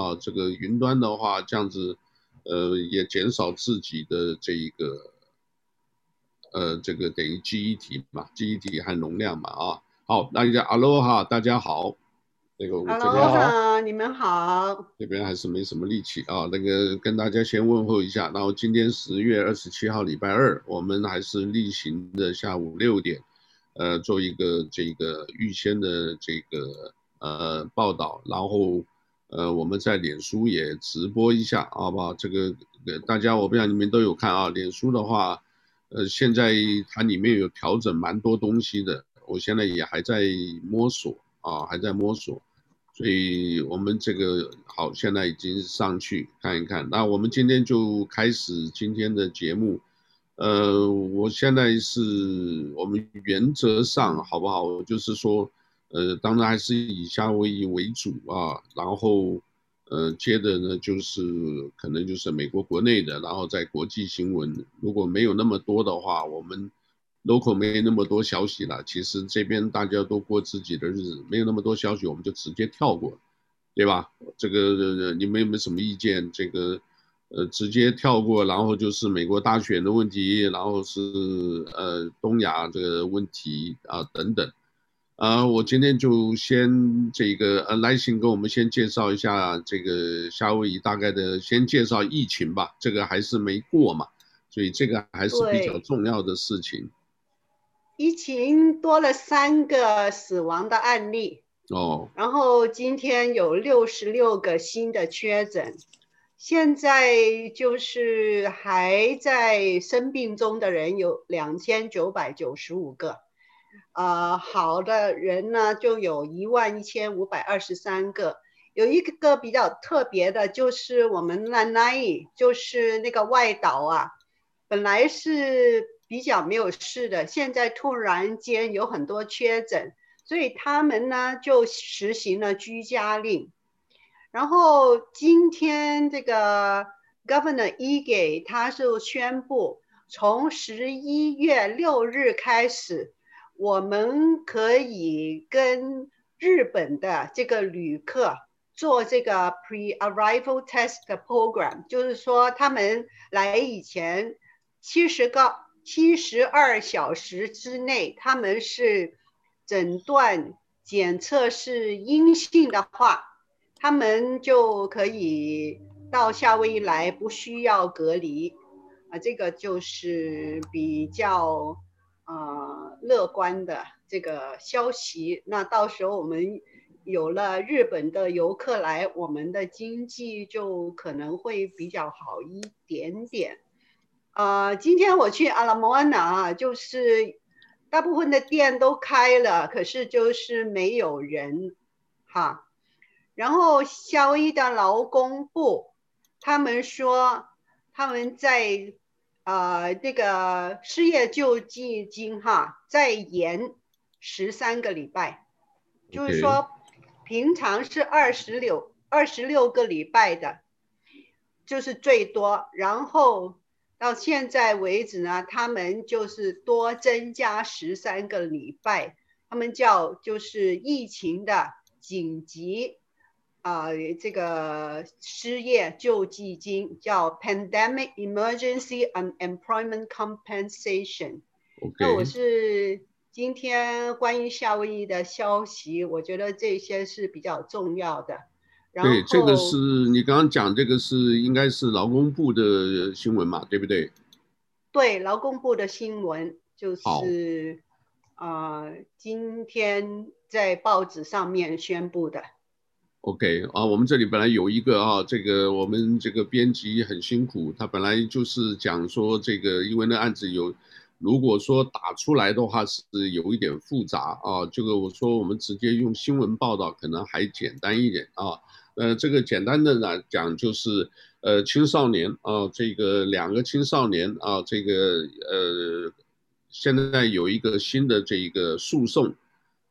啊，这个云端的话，这样子，呃，也减少自己的这一个，呃，这个等于记忆体嘛，记忆体和容量嘛啊。好，那就阿罗哈，大家好。那个我这边好，你们好。这边还是没什么力气啊。那个跟大家先问候一下。然后今天十月二十七号，礼拜二，我们还是例行的下午六点，呃，做一个这个预先的这个呃报道。然后呃，我们在脸书也直播一下，好不好？这个大家我不知道你们都有看啊。脸书的话，呃，现在它里面有调整蛮多东西的，我现在也还在摸索啊，还在摸索。所以我们这个好，现在已经上去看一看。那我们今天就开始今天的节目。呃，我现在是我们原则上好不好？就是说，呃，当然还是以夏威夷为主啊。然后，呃，接着呢就是可能就是美国国内的，然后在国际新闻，如果没有那么多的话，我们。local 没那么多消息了，其实这边大家都过自己的日子，没有那么多消息，我们就直接跳过，对吧？这个你们有没有什么意见？这个呃，直接跳过，然后就是美国大选的问题，然后是呃东亚这个问题啊等等。啊、呃，我今天就先这个呃来信跟我们先介绍一下这个夏威夷大概的，先介绍疫情吧，这个还是没过嘛，所以这个还是比较重要的事情。疫情多了三个死亡的案例哦，然后今天有六十六个新的确诊，现在就是还在生病中的人有两千九百九十五个，呃，好的人呢就有一万一千五百二十三个，有一个比较特别的就是我们那那就是那个外岛啊，本来是。比较没有事的，现在突然间有很多确诊，所以他们呢就实行了居家令。然后今天这个 Governor Ige 他就宣布，从十一月六日开始，我们可以跟日本的这个旅客做这个 pre-arrival test program，就是说他们来以前七十个。七十二小时之内，他们是诊断检测是阴性的话，他们就可以到夏威夷来，不需要隔离。啊，这个就是比较呃乐观的这个消息。那到时候我们有了日本的游客来，我们的经济就可能会比较好一点点。呃，今天我去阿拉莫安娜，就是大部分的店都开了，可是就是没有人，哈。然后夏威夷的劳工部，他们说他们在呃这个失业救济金哈再延十三个礼拜就是说平常是二十六二十六个礼拜的，就是最多，然后。到现在为止呢，他们就是多增加十三个礼拜，他们叫就是疫情的紧急啊、呃，这个失业救济金叫 Pandemic Emergency Unemployment Compensation。那我是今天关于夏威夷的消息，我觉得这些是比较重要的。对，这个是你刚刚讲这个是应该是劳工部的新闻嘛，对不对？对，劳工部的新闻就是，啊、呃，今天在报纸上面宣布的。OK 啊，我们这里本来有一个啊，这个我们这个编辑很辛苦，他本来就是讲说这个，因为那案子有，如果说打出来的话是有一点复杂啊，这个我说我们直接用新闻报道可能还简单一点啊。呃，这个简单的来讲就是，呃，青少年啊，这个两个青少年啊，这个呃，现在有一个新的这一个诉讼，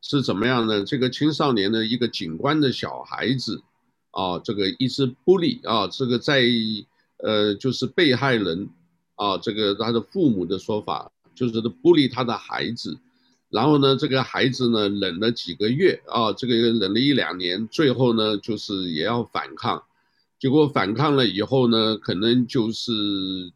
是怎么样呢？这个青少年的一个警官的小孩子，啊，这个一直 bully 啊，这个在呃，就是被害人啊，这个他的父母的说法，就是 bully 他的孩子。然后呢，这个孩子呢，忍了几个月啊，这个忍了一两年，最后呢，就是也要反抗，结果反抗了以后呢，可能就是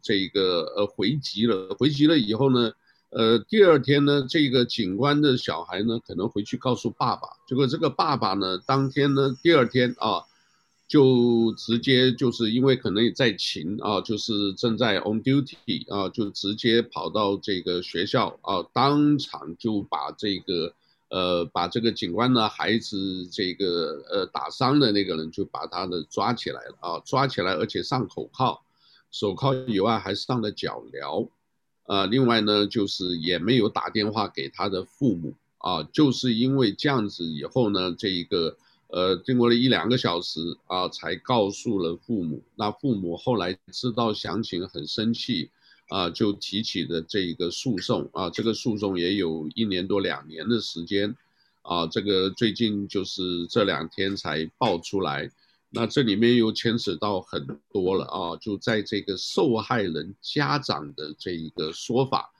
这个呃回击了，回击了以后呢，呃第二天呢，这个警官的小孩呢可能回去告诉爸爸，结果这个爸爸呢当天呢第二天啊，就直接就是因为可能也在勤啊，就是正在 on duty 啊，就直接跑到这个学校啊，当场就把这个。呃，把这个警官的孩子这个呃打伤的那个人，就把他的抓起来了啊，抓起来，而且上口铐，手铐以外还上了脚镣，呃，另外呢，就是也没有打电话给他的父母啊，就是因为这样子以后呢，这一个呃，经过了一两个小时啊，才告诉了父母，那父母后来知道详情，很生气。啊，就提起的这一个诉讼啊，这个诉讼也有一年多两年的时间，啊，这个最近就是这两天才爆出来，那这里面又牵扯到很多了啊，就在这个受害人家长的这一个说法，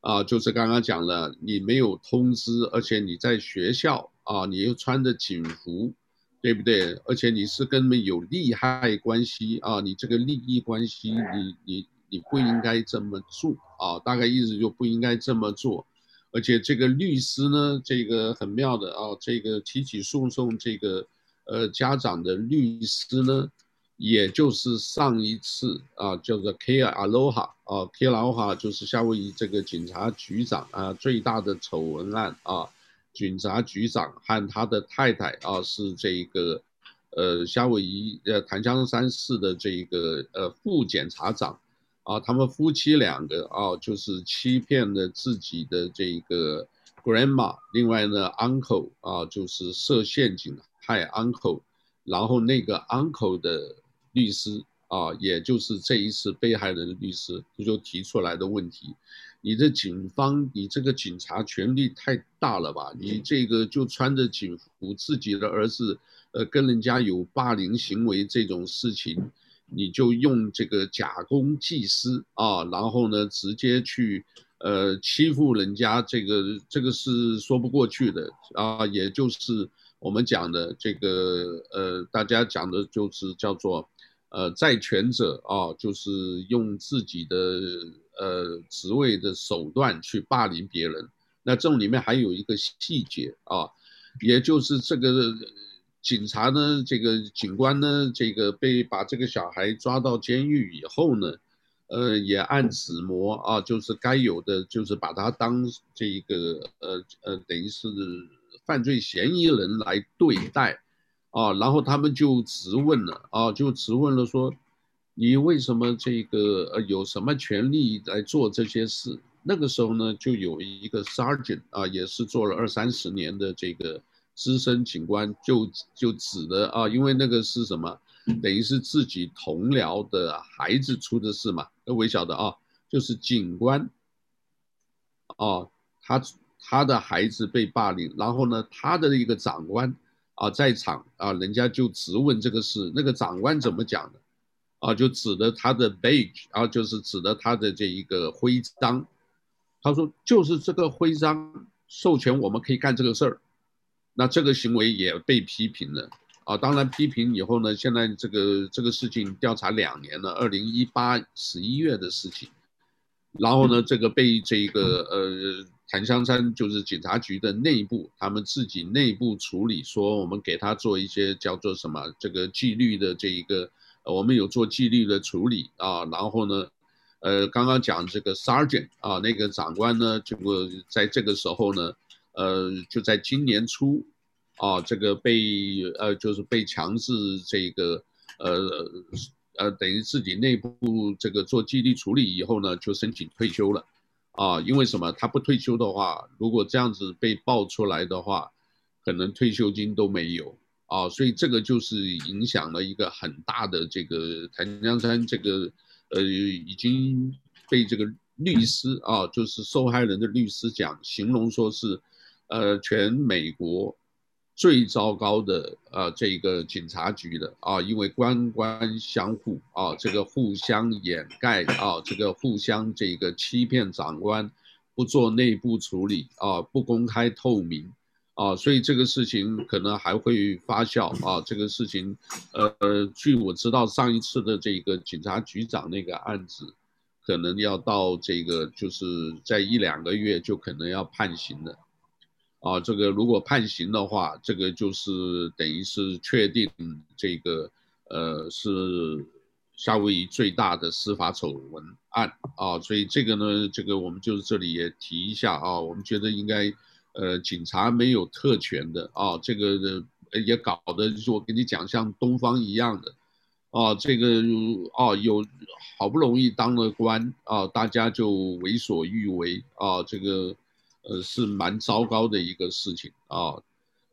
啊，就是刚刚讲了，你没有通知，而且你在学校啊，你又穿着警服，对不对？而且你是跟他们有利害关系啊，你这个利益关系，你你。你不应该这么做啊，大概意思就不应该这么做，而且这个律师呢，这个很妙的啊，这个提起诉讼这个呃家长的律师呢，也就是上一次啊叫做 Kia Aloha 啊，Kia Aloha 就是夏威夷这个警察局长啊最大的丑闻案啊，警察局长和他的太太啊是这个呃夏威夷呃檀香山市的这个呃副检察长。啊，他们夫妻两个啊，就是欺骗了自己的这个 grandma，另外呢，uncle 啊，就是设陷阱害 uncle，然后那个 uncle 的律师啊，也就是这一次被害人的律师，他就提出来的问题，你的警方，你这个警察权力太大了吧？你这个就穿着警服，自己的儿子，呃，跟人家有霸凌行为这种事情。你就用这个假公济私啊，然后呢，直接去呃欺负人家，这个这个是说不过去的啊，也就是我们讲的这个呃，大家讲的就是叫做呃债权者啊，就是用自己的呃职位的手段去霸凌别人。那这里面还有一个细节啊，也就是这个。警察呢，这个警官呢，这个被把这个小孩抓到监狱以后呢，呃，也按指模啊，就是该有的，就是把他当这一个呃呃，等于是犯罪嫌疑人来对待，啊，然后他们就质问了啊，就质问了说，你为什么这个呃有什么权利来做这些事？那个时候呢，就有一个 sergeant 啊，也是做了二三十年的这个。资深警官就就指的啊，因为那个是什么，等于是自己同僚的孩子出的事嘛，那微小的啊，就是警官，啊，他他的孩子被霸凌，然后呢，他的一个长官啊在场啊，人家就质问这个事，那个长官怎么讲的？啊，就指的他的 badge，啊就是指的他的这一个徽章，他说就是这个徽章授权我们可以干这个事儿。那这个行为也被批评了啊！当然批评以后呢，现在这个这个事情调查两年了，二零一八十一月的事情，然后呢，这个被这个呃檀香山就是警察局的内部，他们自己内部处理，说我们给他做一些叫做什么这个纪律的这一个，我们有做纪律的处理啊，然后呢，呃，刚刚讲这个 sergeant 啊，那个长官呢，这个在这个时候呢。呃，就在今年初，啊，这个被呃，就是被强制这个呃呃，等于自己内部这个做纪律处理以后呢，就申请退休了，啊，因为什么？他不退休的话，如果这样子被爆出来的话，可能退休金都没有，啊，所以这个就是影响了一个很大的这个檀江山这个呃，已经被这个律师啊，就是受害人的律师讲，形容说是。呃，全美国最糟糕的呃这个警察局的啊，因为官官相护啊，这个互相掩盖啊，这个互相这个欺骗长官，不做内部处理啊，不公开透明啊，所以这个事情可能还会发酵啊。这个事情，呃，据我知道，上一次的这个警察局长那个案子，可能要到这个就是在一两个月就可能要判刑了。啊，这个如果判刑的话，这个就是等于是确定这个呃是夏威夷最大的司法丑闻案啊。所以这个呢，这个我们就是这里也提一下啊，我们觉得应该。呃，警察没有特权的啊，这个也搞得就是我跟你讲，像东方一样的，啊，这个啊有好不容易当了官啊，大家就为所欲为啊，这个呃是蛮糟糕的一个事情啊，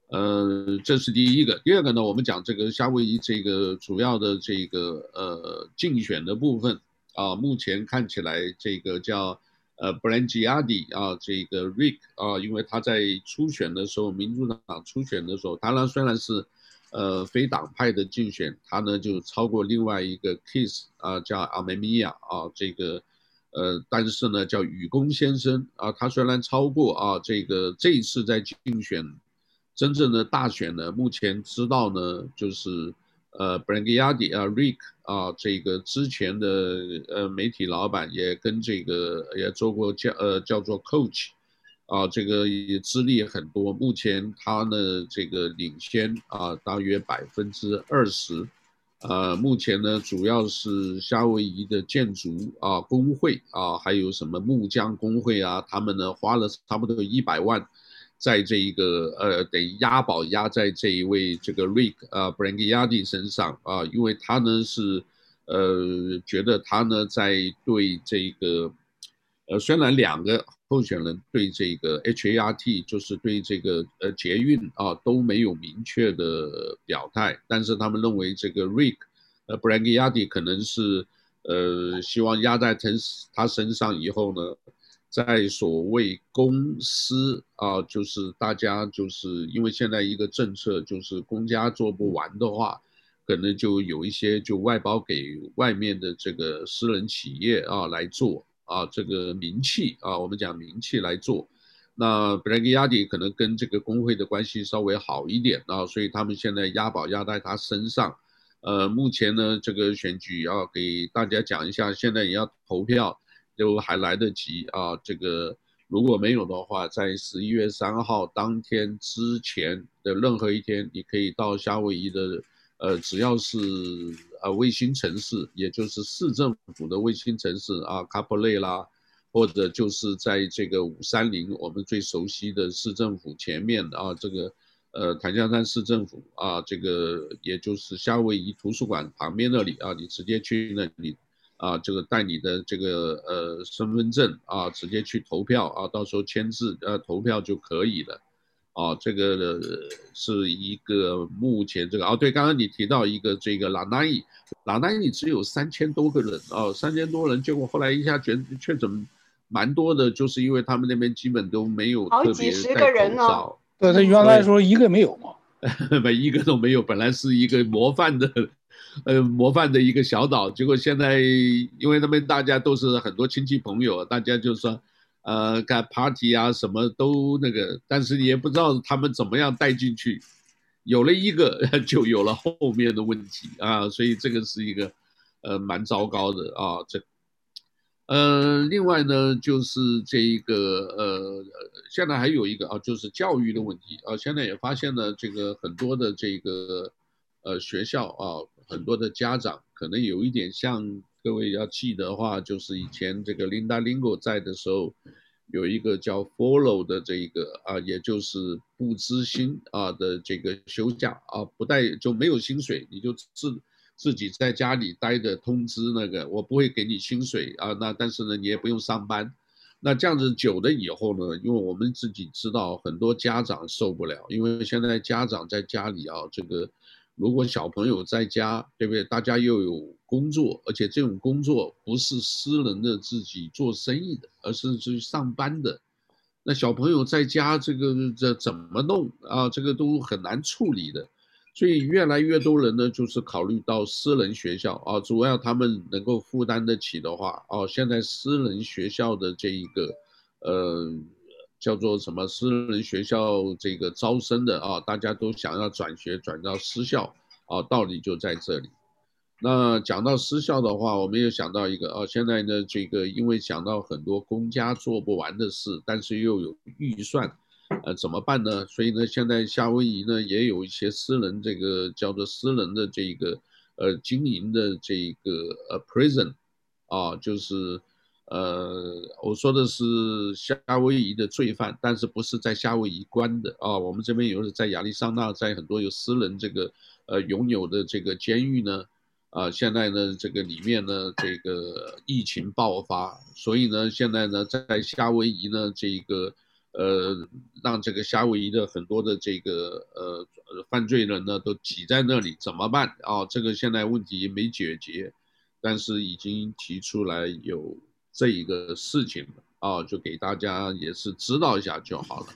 呃，这是第一个。第二个呢，我们讲这个夏威夷这个主要的这个呃竞选的部分啊，目前看起来这个叫。呃，Blangiardi 啊，这个 Rick 啊，因为他在初选的时候，民主党初选的时候，当然虽然是呃非党派的竞选，他呢就超过另外一个 Kiss 啊，叫 Amemiya 啊，这个呃，但是呢叫雨公先生啊，他虽然超过啊，这个这一次在竞选真正的大选呢，目前知道呢就是。呃，Blangiardi 啊，Rick 啊，这个之前的呃媒体老板也跟这个也做过叫呃叫做 Coach，啊，这个也资历很多。目前他呢这个领先啊，大约百分之二十。呃，目前呢主要是夏威夷的建筑啊工会啊，还有什么木匠工会啊，他们呢花了差不多一百万。在这一个呃，等押宝押在这一位这个 Rick 啊 Blangiardi 身上啊，因为他呢是呃觉得他呢在对这个呃虽然两个候选人对这个 HART 就是对这个呃捷运啊都没有明确的表态，但是他们认为这个 Rick 呃 b r a n g y a d i 可能是呃希望压在他他身上以后呢。在所谓公私啊，就是大家就是因为现在一个政策就是公家做不完的话，可能就有一些就外包给外面的这个私人企业啊来做啊，这个名气啊，我们讲名气来做。那 Blangiardi 可能跟这个工会的关系稍微好一点啊，所以他们现在押宝押在他身上。呃，目前呢，这个选举要给大家讲一下，现在也要投票。都还来得及啊！这个如果没有的话，在十一月三号当天之前的任何一天，你可以到夏威夷的，呃，只要是呃卫星城市，也就是市政府的卫星城市啊，Kapolei 啦，或者就是在这个五三零我们最熟悉的市政府前面的啊，这个呃檀香山市政府啊，这个也就是夏威夷图书馆旁边那里啊，你直接去那里。啊，这个带你的这个呃身份证啊，直接去投票啊，到时候签字呃投票就可以了，啊，这个是一个目前这个哦，对，刚刚你提到一个这个拉纳伊，拉纳伊只有三千多个人哦，三千多人，结果后来一下确确诊蛮多的，就是因为他们那边基本都没有特别戴口罩，对他原来说一个没有嘛，每一个都没有，本来是一个模范的。呃，模范的一个小岛，结果现在因为他们大家都是很多亲戚朋友，大家就说，呃，干 party 啊，什么都那个，但是也不知道他们怎么样带进去，有了一个 就有了后面的问题啊，所以这个是一个呃蛮糟糕的啊，这，呃，另外呢就是这一个呃，现在还有一个啊，就是教育的问题啊，现在也发现了这个很多的这个呃学校啊。很多的家长可能有一点像各位要记得话，就是以前这个 Linda Lingo 在的时候，有一个叫 Follow 的这个啊，也就是不支薪啊的这个休假啊，不带就没有薪水，你就自自己在家里待着，通知那个我不会给你薪水啊，那但是呢你也不用上班，那这样子久了以后呢，因为我们自己知道很多家长受不了，因为现在家长在家里啊这个。如果小朋友在家，对不对？大家又有工作，而且这种工作不是私人的自己做生意的，而是去上班的。那小朋友在家，这个这怎么弄啊？这个都很难处理的。所以越来越多人呢，就是考虑到私人学校啊，主要他们能够负担得起的话，哦，现在私人学校的这一个，呃。叫做什么私人学校这个招生的啊，大家都想要转学转到私校啊，道理就在这里。那讲到私校的话，我们又想到一个啊，现在呢这个因为想到很多公家做不完的事，但是又有预算，呃，怎么办呢？所以呢，现在夏威夷呢也有一些私人这个叫做私人的这个呃经营的这个呃 prison 啊，就是。呃，我说的是夏威夷的罪犯，但是不是在夏威夷关的啊？我们这边有在亚利桑那，在很多有私人这个呃拥有的这个监狱呢，啊，现在呢这个里面呢这个疫情爆发，所以呢现在呢在夏威夷呢这个呃让这个夏威夷的很多的这个呃犯罪人呢都挤在那里，怎么办啊？这个现在问题没解决，但是已经提出来有。这一个事情啊，就给大家也是知道一下就好了，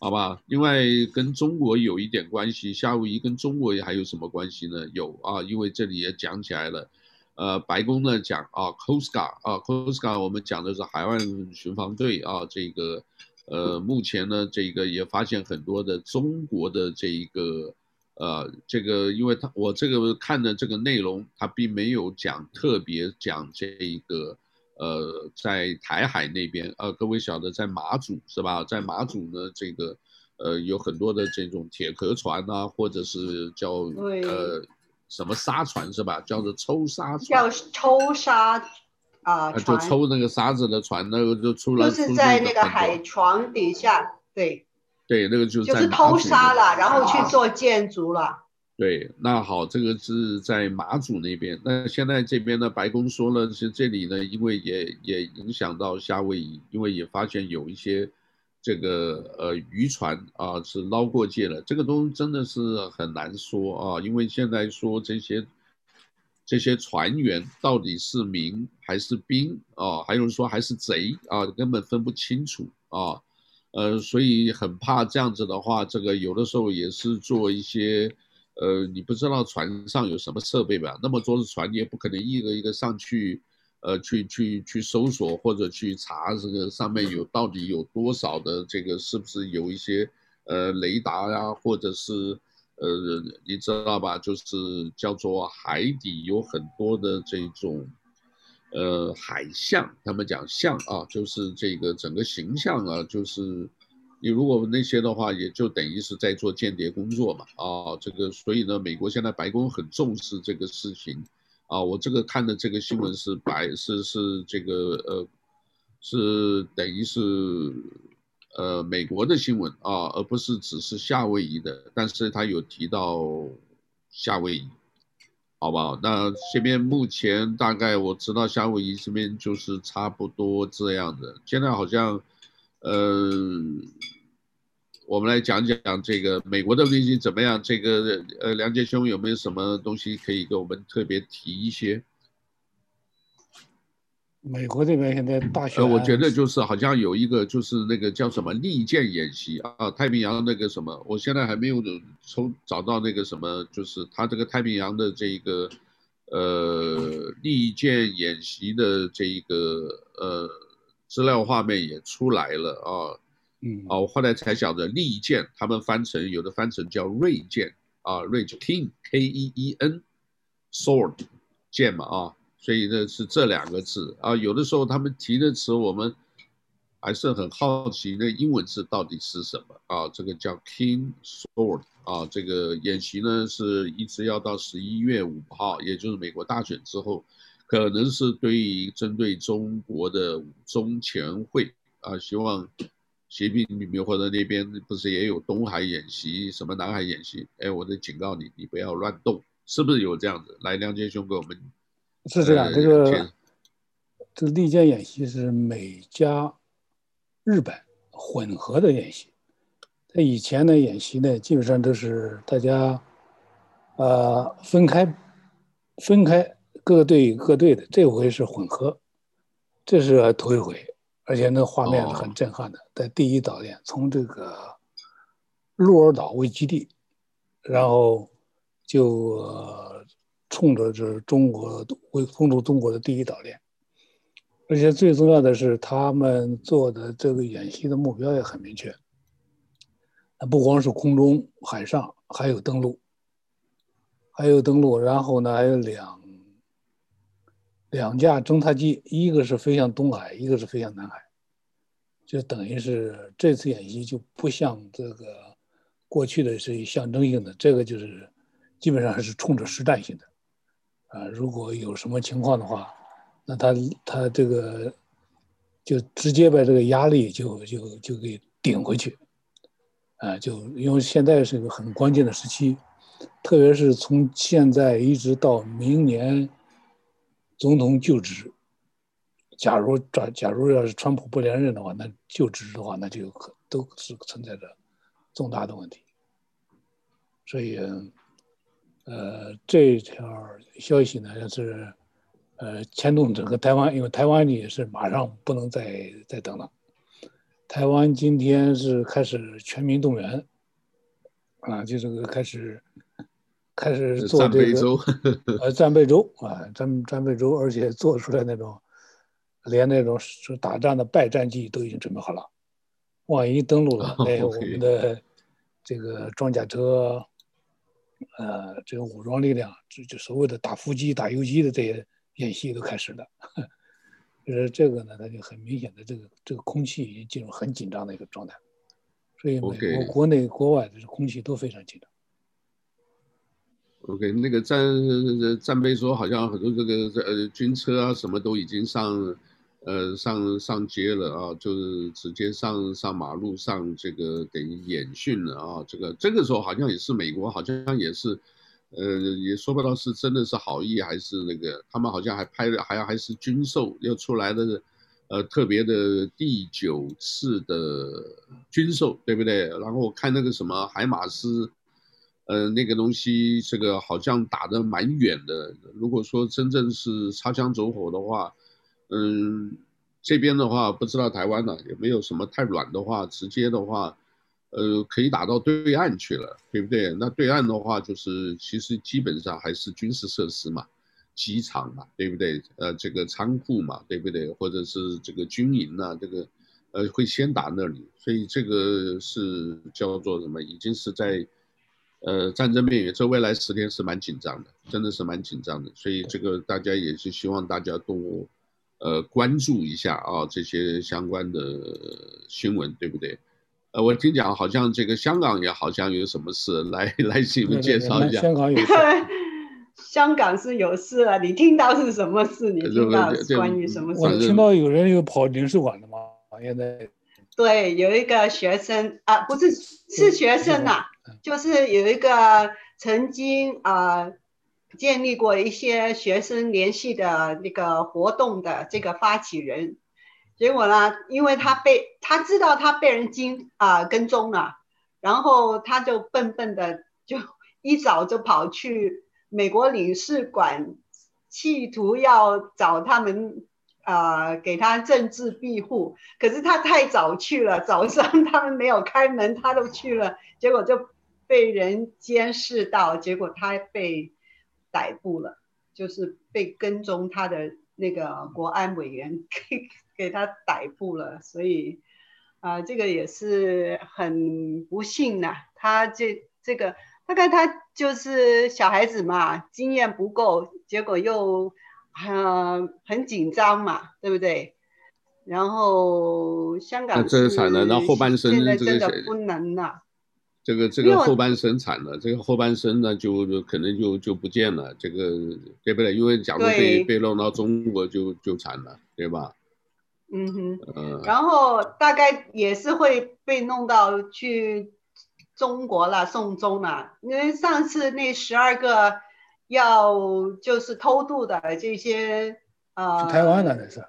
好吧？另外跟中国有一点关系，夏威夷跟中国还有什么关系呢？有啊，因为这里也讲起来了，呃，白宫呢讲啊，Costa 啊，Costa 我们讲的是海岸巡防队啊，这个呃，目前呢这个也发现很多的中国的这一个呃，这个因为他我这个看的这个内容，他并没有讲特别讲这一个。呃，在台海那边，呃，各位晓得，在马祖是吧？在马祖呢，这个，呃，有很多的这种铁壳船啊，或者是叫呃什么沙船是吧？叫做抽沙船。叫抽沙啊，就抽那个沙子的船，那个就出来。就是在那个海床底下，对。对，那个就是。就是偷沙了，然后去做建筑了。对，那好，这个是在马祖那边。那现在这边呢，白宫说了，是这里呢，因为也也影响到夏威夷，因为也发现有一些这个呃渔船啊是捞过界了。这个东西真的是很难说啊，因为现在说这些这些船员到底是民还是兵啊，还有说还是贼啊，根本分不清楚啊。呃，所以很怕这样子的话，这个有的时候也是做一些。呃，你不知道船上有什么设备吧？那么多的船，你也不可能一个一个上去，呃，去去去搜索或者去查这个上面有到底有多少的这个是不是有一些呃雷达呀、或者是呃你知道吧？就是叫做海底有很多的这种呃海象，他们讲象啊，就是这个整个形象啊，就是。你如果那些的话，也就等于是在做间谍工作嘛，啊，这个所以呢，美国现在白宫很重视这个事情，啊，我这个看的这个新闻是白是是这个呃，是等于是呃美国的新闻啊，而不是只是夏威夷的，但是他有提到夏威夷，好不好？那这边目前大概我知道夏威夷这边就是差不多这样的，现在好像。呃，我们来讲讲这个美国的危机怎么样？这个呃，梁杰兄有没有什么东西可以给我们特别提一些？美国这边现在大选，呃，我觉得就是好像有一个就是那个叫什么利剑演习啊，太平洋那个什么，我现在还没有从找到那个什么，就是他这个太平洋的这个呃利剑演习的这一个呃。资料画面也出来了啊，嗯，哦，我后来才晓得利剑，他们翻成有的翻成叫锐剑啊，锐剑 King K E E N，sword 剑嘛啊，所以呢是这两个字啊，有的时候他们提的词我们还是很好奇，那英文字到底是什么啊？这个叫 King Sword 啊，这个演习呢是一直要到十一月五号，也就是美国大选之后。可能是对于针对中国的五中全会啊，希望习近平或者那边不是也有东海演习，什么南海演习？哎，我得警告你，你不要乱动，是不是有这样子？来，梁杰兄给我们是这样，呃、这个这个利剑演习是美加日本混合的演习。在以前的演习呢，基本上都是大家呃分开分开。各队各队的，这回是混合，这是头一回，而且那画面是很震撼的，在第一岛链，从这个鹿儿岛为基地，然后就冲着这中国为封住中国的第一岛链，而且最重要的是，他们做的这个演习的目标也很明确。不光是空中、海上，还有登陆，还有登陆，然后呢，还有两两架侦察机，一个是飞向东海，一个是飞向南海，就等于是这次演习就不像这个过去的是象征性的，这个就是基本上还是冲着实战性的。啊，如果有什么情况的话。那他他这个就直接把这个压力就就就给顶回去，啊，就因为现在是一个很关键的时期，特别是从现在一直到明年总统就职，假如假假如要是川普不连任的话，那就职的话，那就可都是存在着重大的问题，所以，呃，这条消息呢，是。呃，牵动整个台湾，因为台湾也是马上不能再再等了。台湾今天是开始全民动员，啊，就这个开始开始做这个呃，战备周啊，战战备周，而且做出来那种连那种是打仗的败战绩都已经准备好了，万一登陆了，那、oh. 我们的这个装甲车，呃，这个武装力量，就就所谓的打伏击、打游击的这些。演习都开始了，就是这个呢，它就很明显的，这个这个空气已经进入很紧张的一个状态，所以美国国内国外的空气都非常紧张。OK，那个战战备说好像很多这个呃军车啊什么都已经上呃上上街了啊，就是直接上上马路上这个等于演训了啊，这个这个时候好像也是美国好像也是。呃，也说不到是真的是好意还是那个，他们好像还拍了，还还是军售又出来的，呃，特别的第九次的军售，对不对？然后我看那个什么海马斯，呃，那个东西，这个好像打得蛮远的。如果说真正是擦枪走火的话，嗯，这边的话不知道台湾呢，也没有什么太软的话，直接的话。呃，可以打到对岸去了，对不对？那对岸的话，就是其实基本上还是军事设施嘛，机场嘛，对不对？呃，这个仓库嘛，对不对？或者是这个军营呐，这个，呃，会先打那里，所以这个是叫做什么？已经是在，呃，战争边缘。这未来十天是蛮紧张的，真的是蛮紧张的。所以这个大家也是希望大家多，呃，关注一下啊，这些相关的新闻，对不对？呃，我听讲好像这个香港也好像有什么事，来来，请你们介绍一下。香港有 事，香港是有事了，你听到是什么事？你听到是关于什么事？我听到有人有跑领事馆的吗？现在。对，有一个学生啊，不是是学生呐、啊，就是有一个曾经啊建立过一些学生联系的那个活动的这个发起人。结果呢，因为他被他知道他被人惊啊、跟踪了，然后他就笨笨的就一早就跑去美国领事馆，企图要找他们啊、给他政治庇护。可是他太早去了，早上他们没有开门，他都去了，结果就被人监视到，结果他被逮捕了，就是被跟踪他的那个国安委员 给。给他逮捕了，所以啊、呃，这个也是很不幸的。他这这个大概他就是小孩子嘛，经验不够，结果又很、呃、很紧张嘛，对不对？然后香港这惨了，然后半生现在真的不能了。这个这个后半生惨了，这个后半生呢就就可能就就不见了，这个对不对？因为假如被被弄到中国就就惨了，对吧？嗯哼，然后大概也是会被弄到去中国了，送终了。因为上次那十二个要就是偷渡的这些呃，去台湾的那是，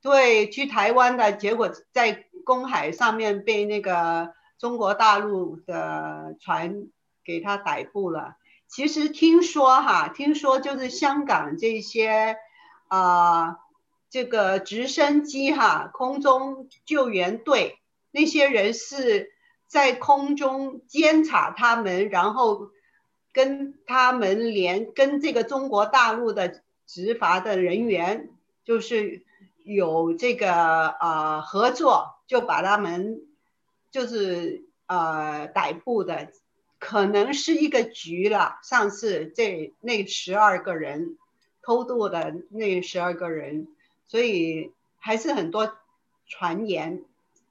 对，去台湾的结果在公海上面被那个中国大陆的船给他逮捕了。其实听说哈，听说就是香港这些啊。这个直升机哈，空中救援队那些人是在空中监察他们，然后跟他们连跟这个中国大陆的执法的人员，就是有这个呃合作，就把他们就是呃逮捕的，可能是一个局了。上次这那十二个人偷渡的那十二个人，所以还是很多传言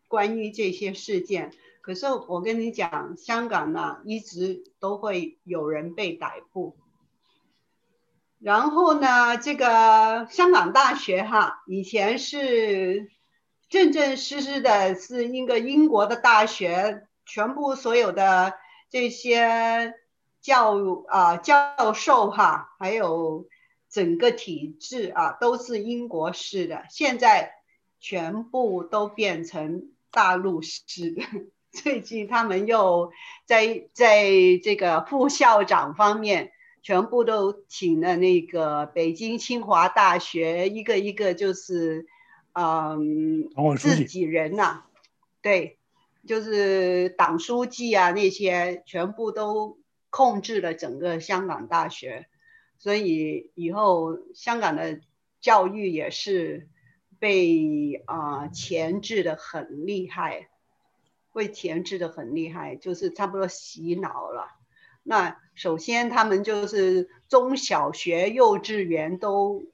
关于这些事件。可是我跟你讲，香港呢一直都会有人被逮捕。然后呢，这个香港大学哈，以前是正正式式的是一个英国的大学，全部所有的这些教啊、教授哈，还有整个体制啊，都是英国式的。现在全部都变成大陆式的。最近他们又在在这个副校长方面。全部都请了那个北京清华大学一个一个就是，嗯，自己人呐、啊，对，就是党书记啊那些全部都控制了整个香港大学，所以以后香港的教育也是被啊钳制的很厉害，会钳制的很厉害，就是差不多洗脑了。那首先，他们就是中小学、幼稚园都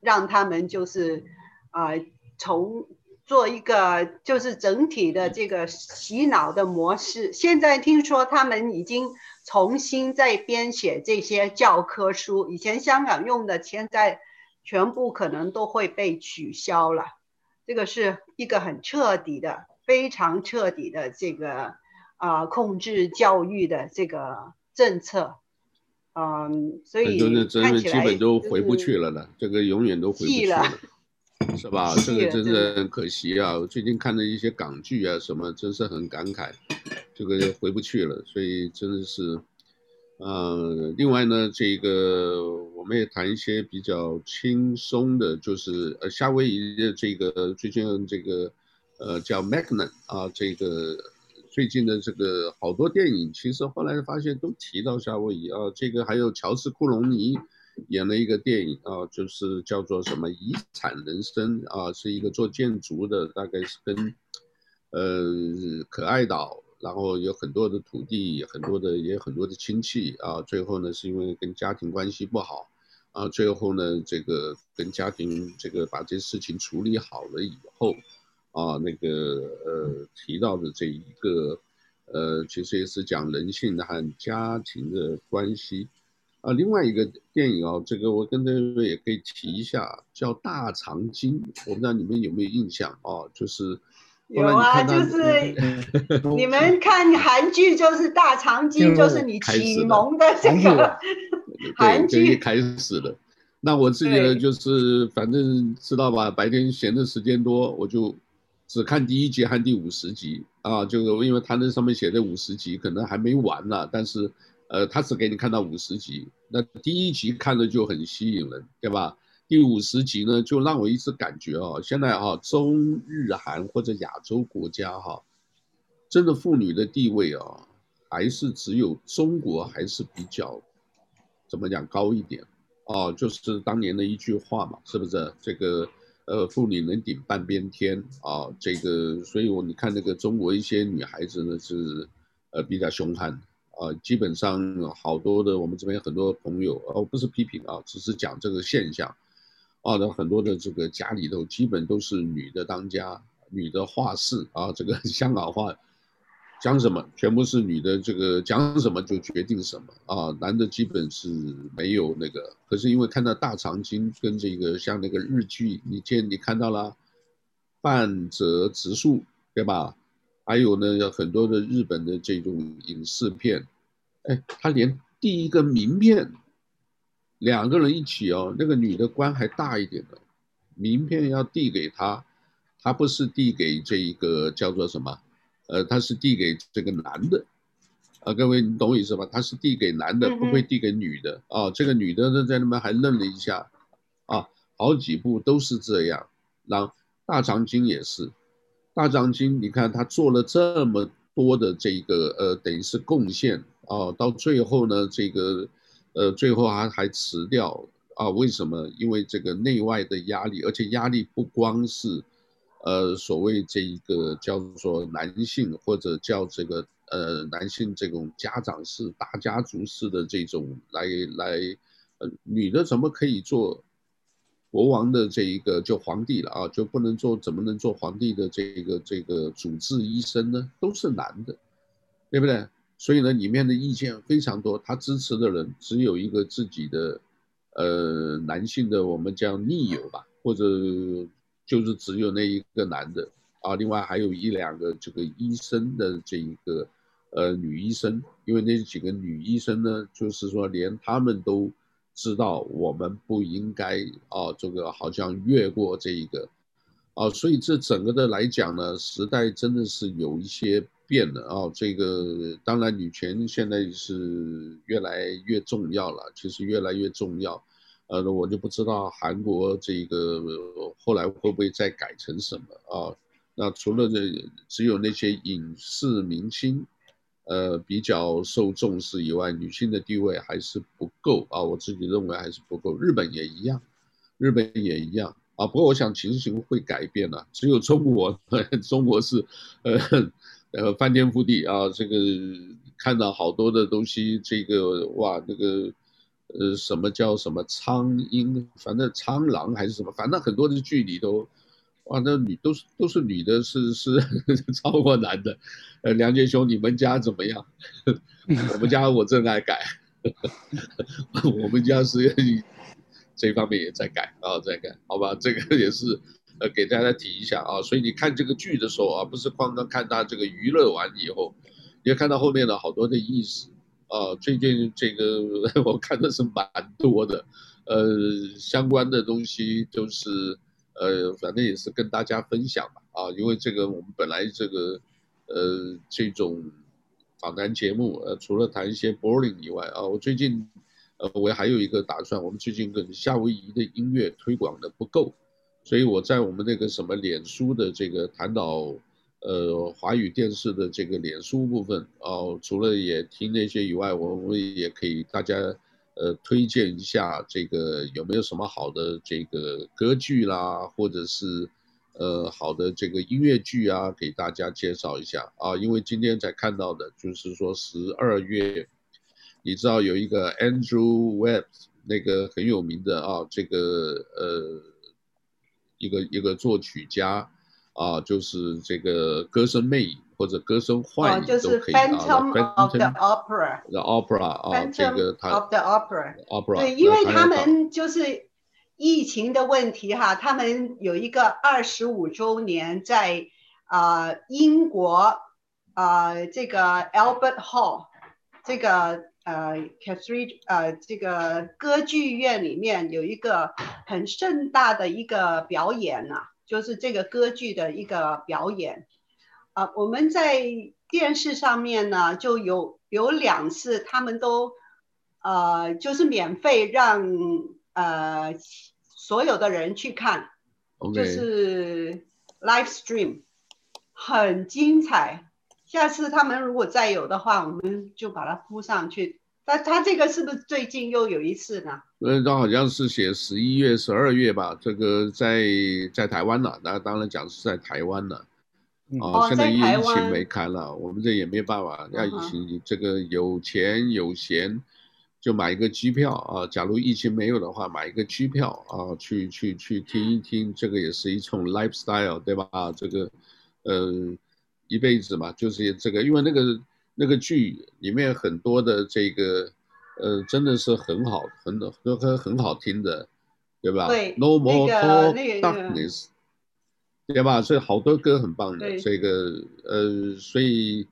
让他们就是啊、呃，从做一个就是整体的这个洗脑的模式。现在听说他们已经重新在编写这些教科书，以前香港用的，现在全部可能都会被取消了。这个是一个很彻底的、非常彻底的这个。啊，控制教育的这个政策，嗯，所以看起来基本都回不去了呢，这个永远都回不去了，是吧？这个真的很可惜啊！我最近看的一些港剧啊，什么真是很感慨，这个回不去了，所以真的是，呃，另外呢，这个我们也谈一些比较轻松的，就是呃，夏威夷的这个最近这个呃叫 Magnet 啊，这个。最近的这个好多电影，其实后来发现都提到夏威夷啊。这个还有乔治·库隆尼演了一个电影啊，就是叫做什么《遗产人生》啊，是一个做建筑的，大概是跟呃可爱岛，然后有很多的土地，很多的也有很多的亲戚啊。最后呢，是因为跟家庭关系不好啊，最后呢，这个跟家庭这个把这事情处理好了以后。啊，那个呃提到的这一个，呃，其实也是讲人性的和家庭的关系。啊，另外一个电影啊，这个我跟各位也可以提一下，叫《大长今》，我不知道你们有没有印象啊？就是有啊，就是你 们看韩剧，就是《大长今》，就是你启蒙的这个 韩剧开始的。那我自己呢，就是反正知道吧，白天闲的时间多，我就。只看第一集和第五十集啊，就是因为他那上面写的五十集可能还没完呢，但是，呃，他只给你看到五十集，那第一集看着就很吸引人，对吧？第五十集呢，就让我一直感觉啊，现在啊，中日韩或者亚洲国家哈，真的妇女的地位啊，还是只有中国还是比较，怎么讲高一点啊？就是当年的一句话嘛，是不是这个？呃，妇女能顶半边天啊，这个，所以我你看那个中国一些女孩子呢是，呃，比较凶悍啊，基本上好多的我们这边很多朋友，哦，不是批评啊，只是讲这个现象，啊，那很多的这个家里头基本都是女的当家，女的话事啊，这个 香港话。讲什么，全部是女的，这个讲什么就决定什么啊，男的基本是没有那个。可是因为看到大长今跟这个像那个日剧，你见你看到了半泽直树，对吧？还有呢，有很多的日本的这种影视片，哎，他连递一个名片，两个人一起哦，那个女的官还大一点的，名片要递给他，他不是递给这一个叫做什么？呃，他是递给这个男的，啊，各位你懂我意思吧？他是递给男的，不会递给女的啊。这个女的呢，在那边还愣了一下，啊，好几部都是这样。然后大长今也是，大长今，你看他做了这么多的这个呃，等于是贡献啊，到最后呢，这个呃，最后还还辞掉啊，为什么？因为这个内外的压力，而且压力不光是，呃，所谓这一个叫做男性或者叫这个呃男性这种家长式大家族式的这种来来，呃，女的怎么可以做国王的这一个就皇帝了啊？就不能做怎么能做皇帝的这个这个主治医生呢？都是男的，对不对？所以呢，里面的意见非常多，他支持的人只有一个自己的，呃，男性的我们叫密友吧，或者就是只有那一个男的啊，另外还有一两个这个医生的这一个，呃，女医生，因为那几个女医生呢，就是说连他们都知道我们不应该啊，这个好像越过这一个，啊，所以这整个的来讲呢，时代真的是有一些。变了啊，这个当然女权现在是越来越重要了，其实越来越重要，呃，我就不知道韩国这个后来会不会再改成什么啊？那除了这只有那些影视明星，呃，比较受重视以外，女性的地位还是不够啊，我自己认为还是不够。日本也一样，日本也一样啊。不过我想情形会改变了，只有中国，中国是呃。呃，翻天覆地啊！这个看到好多的东西，这个哇，那个呃，什么叫什么苍蝇，反正苍狼还是什么，反正很多的剧里都，哇，那女都是都是女的，是是 超过男的。呃，梁杰兄，你们家怎么样？我们家我正在改，我们家是这方面也在改啊，在改，好吧，这个也是。呃，给大家提一下啊，所以你看这个剧的时候啊，不是光光看他这个娱乐完以后，你要看到后面的好多的意思啊。最近这个我看的是蛮多的，呃，相关的东西就是呃，反正也是跟大家分享吧啊，因为这个我们本来这个呃这种访谈节目呃，除了谈一些 boring 以外啊，我最近呃我还有一个打算，我们最近跟夏威夷的音乐推广的不够。所以我在我们那个什么脸书的这个谈到，呃，华语电视的这个脸书部分哦，除了也听那些以外，我们也可以大家呃推荐一下这个有没有什么好的这个歌剧啦，或者是呃好的这个音乐剧啊，给大家介绍一下啊，因为今天才看到的就是说十二月，你知道有一个 Andrew Webb 那个很有名的啊，这个呃。一个一个作曲家，啊，就是这个歌声魅影或者歌声幻影都可以啊。Phantom of the opera 啊，这个它 of the opera，opera。对，因为他们就是疫情的问题哈，他们有一个二十五周年在啊、呃、英国啊、呃、这个 Albert Hall 这个。呃，Catherine，呃，这个歌剧院里面有一个很盛大的一个表演呐、啊，就是这个歌剧的一个表演。啊、呃，我们在电视上面呢，就有有两次，他们都呃，就是免费让呃所有的人去看，Okay. 就是 live stream，很精彩。下次他们如果再有的话，我们就把它铺上去。那他这个是不是最近又有一次呢？呃，他好像是写十一月、十二月吧。这个在在台湾了，那当然讲是在台湾了。啊，现在疫情没开了，我们这也没办法。要疫情，这个有钱有闲就买一个机票啊。假如疫情没有的话，买一个机票啊，去去去听一听，这个也是一种 lifestyle，对吧？这个呃，一辈子嘛，就是这个，因为那个。那个剧里面很多的这个，呃，真的是很好，很很很很好听的，对吧？对，No more darkness，、那个那个、对吧？所以好多歌很棒的，这个呃，所以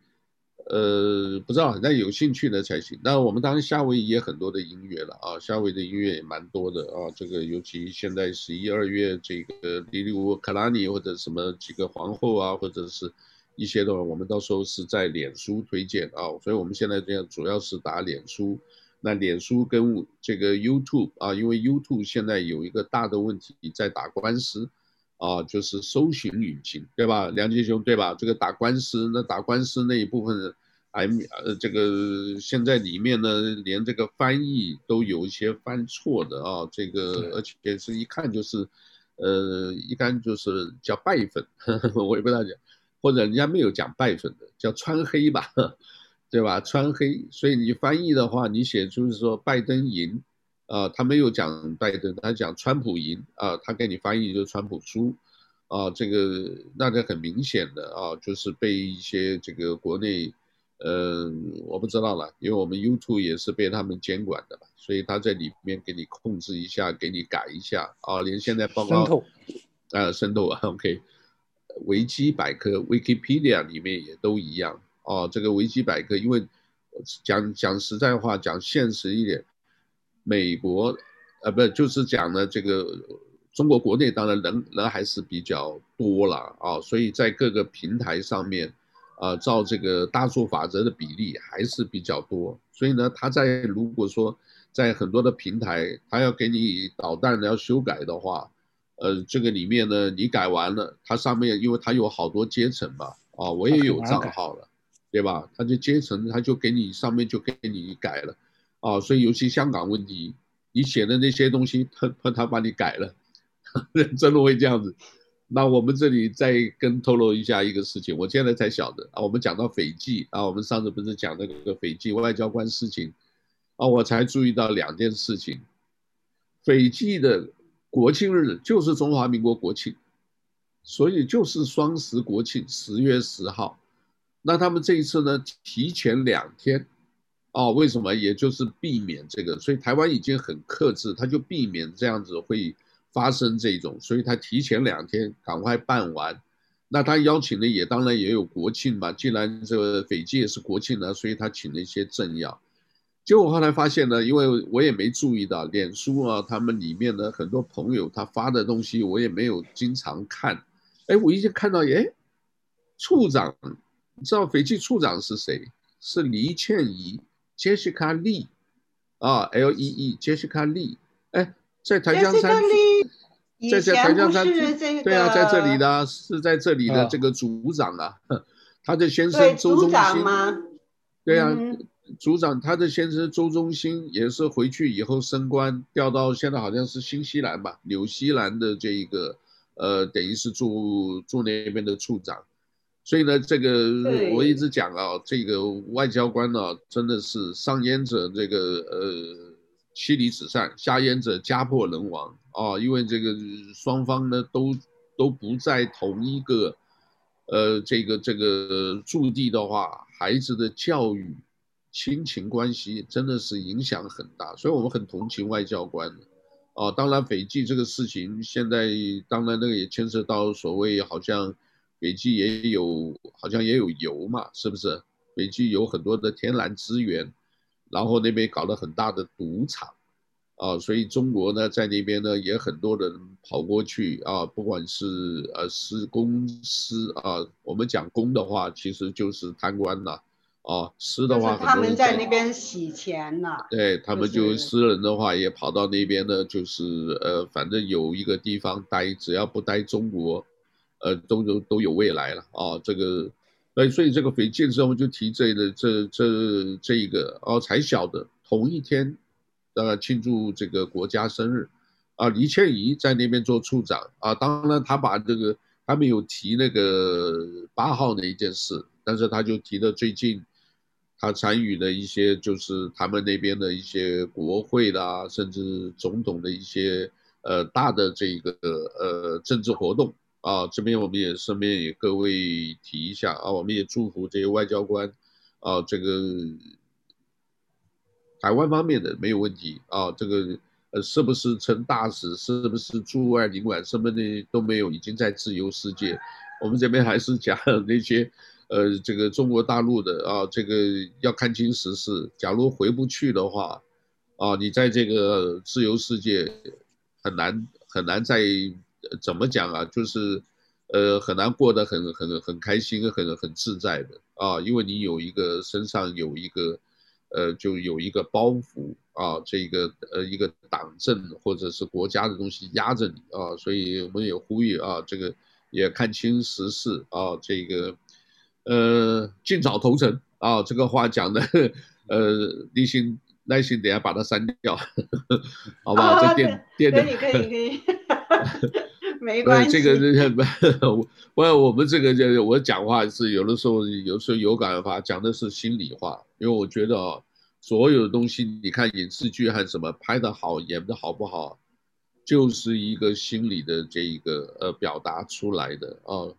呃，不知道，那有兴趣的才行。那我们当然夏威夷也很多的音乐了啊，夏威夷的音乐也蛮多的啊。这个尤其现在十一二月，这个迪丽乌克拉尼或者什么几个皇后啊，或者是。一些的话，我们到时候是在脸书推荐啊，所以我们现在这样主要是打脸书。那脸书跟这个 YouTube 啊，因为 YouTube 现在有一个大的问题在打官司啊，就是搜寻引擎，对吧？梁杰兄，对吧？这个打官司，那打官司那一部分还呃这个现在里面呢，连这个翻译都有一些翻错的啊，这个而且是一看就是，呃，一看就是叫拜粉，呵 呵我也不知道讲，或者人家没有讲拜粉的，叫川黑吧，对吧？川黑，所以你翻译的话，你写出是说拜登赢，啊，他没有讲拜登，他讲川普赢啊，他给你翻译就是川普输。啊，这个那个很明显的啊，就是被一些这个国内，嗯、呃，我不知道了，因为我们 YouTube 也是被他们监管的嘛，所以他在里面给你控制一下，给你改一下啊，连现在报告，渗透，啊，渗透，OK，维基百科 Wikipedia 里面也都一样啊，这个维基百科，因为讲讲实在话，讲现实一点，美国，呃，不就是讲呢这个。中国国内当然人人还是比较多了啊，所以在各个平台上面，啊，照这个大数法则的比例还是比较多。所以呢，他在如果说在很多的平台，他要给你导弹要修改的话，呃，这个里面呢，你改完了，它上面因为它有好多阶层嘛，啊，我也有账号了，对吧？他就阶层，他就给你上面就给你改了，啊，所以尤其香港问题，你写的那些东西，他他他把你改了。真的会这样子？那我们这里再跟透露一下一个事情，我现在才晓得啊。我们讲到斐济啊，我们上次不是讲那个斐济外交官事情啊，我才注意到两件事情。斐济的国庆日就是中华民国国庆，所以就是双十国庆，十月十号。那他们这一次呢，提前两天哦，为什么？也就是避免这个，所以台湾已经很克制，他就避免这样子会。发生这种，所以他提前两天赶快办完。那他邀请的也当然也有国庆嘛，既然这个斐济也是国庆呢，所以他请了一些政要。结果后来发现呢，因为我也没注意到脸书啊，他们里面的很多朋友他发的东西，我也没有经常看。哎，我一直看到，哎，处长，你知道斐济处长是谁？是黎倩怡，Jessica Lee，啊，L E E，Jessica Lee，哎。在台江山，在在台江山，对啊，在这里的，是在这里的这个组长啊，他的先生周中心，对啊，组长，他的先生周中心也是回去以后升官，调到现在好像是新西兰吧，纽西兰的这一个，呃，等于是驻驻那边的处长，所以呢，这个我一直讲啊，这个外交官呢，真的是上焉者这个呃。妻离子散，下焉者家破人亡啊！因为这个双方呢都都不在同一个，呃，这个这个驻地的话，孩子的教育、亲情关系真的是影响很大，所以我们很同情外交官啊。当然，斐济这个事情现在当然那个也牵涉到所谓好像斐济也有好像也有油嘛，是不是？斐济有很多的天然资源。然后那边搞了很大的赌场，啊，所以中国呢在那边呢也很多人跑过去啊，不管是呃私公司啊，我们讲公的话其实就是贪官呐，啊，私的话他们在那边洗钱呐，对他们就私人的话也跑到那边呢，就是呃反正有一个地方待，只要不待中国，呃都都都有未来了啊，这个。哎，所以这个斐济之后就提这个这这这一个哦，才晓得同一天，呃，庆祝这个国家生日，啊，黎倩怡在那边做处长啊，当然他把这个他没有提那个八号那一件事，但是他就提了最近他参与的一些就是他们那边的一些国会啦，甚至总统的一些呃大的这个呃政治活动。啊，这边我们也顺便也各位提一下啊，我们也祝福这些外交官，啊，这个台湾方面的没有问题啊，这个呃是不是成大使，是不是驻外领馆，什么的都没有，已经在自由世界。我们这边还是讲 那些呃这个中国大陆的啊，这个要看清时事，假如回不去的话，啊，你在这个自由世界很难很难再。怎么讲啊？就是，呃，很难过得很很很开心，很很自在的啊，因为你有一个身上有一个，呃，就有一个包袱啊，这个呃一个党政或者是国家的东西压着你啊，所以我们也呼吁啊，这个也看清时事啊，这个，呃，尽早投诚啊，这个话讲的，呃，耐心耐心，等下把它删掉，好不好？哦、这电电的可以可以可以，没关系。这个 不，我们这个就我讲话是有的时候有时候有感而发，讲的是心里话，因为我觉得啊，所有的东西，你看影视剧还是什么拍的好，演的好不好，就是一个心理的这一个呃表达出来的啊。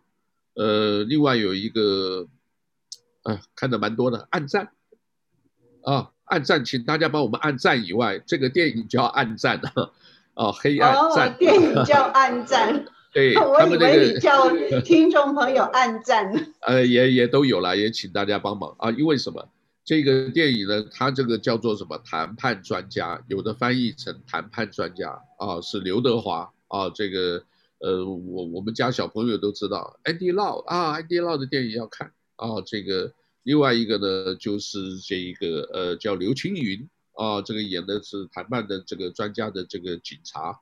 呃，另外有一个，啊，看的蛮多的，暗赞，啊，暗赞，请大家帮我们按赞以外，这个电影叫暗战啊，啊，黑暗战，哦，电影叫暗战，对，我以为你叫听众朋友暗赞，呃，也也都有了，也请大家帮忙啊，因为什么？这个电影呢，它这个叫做什么？谈判专家，有的翻译成谈判专家啊，是刘德华啊，这个。呃，我我们家小朋友都知道，Andy Lau 啊，Andy Lau 的电影要看啊。这个另外一个呢，就是这一个呃叫刘青云啊，这个演的是谈判的这个专家的这个警察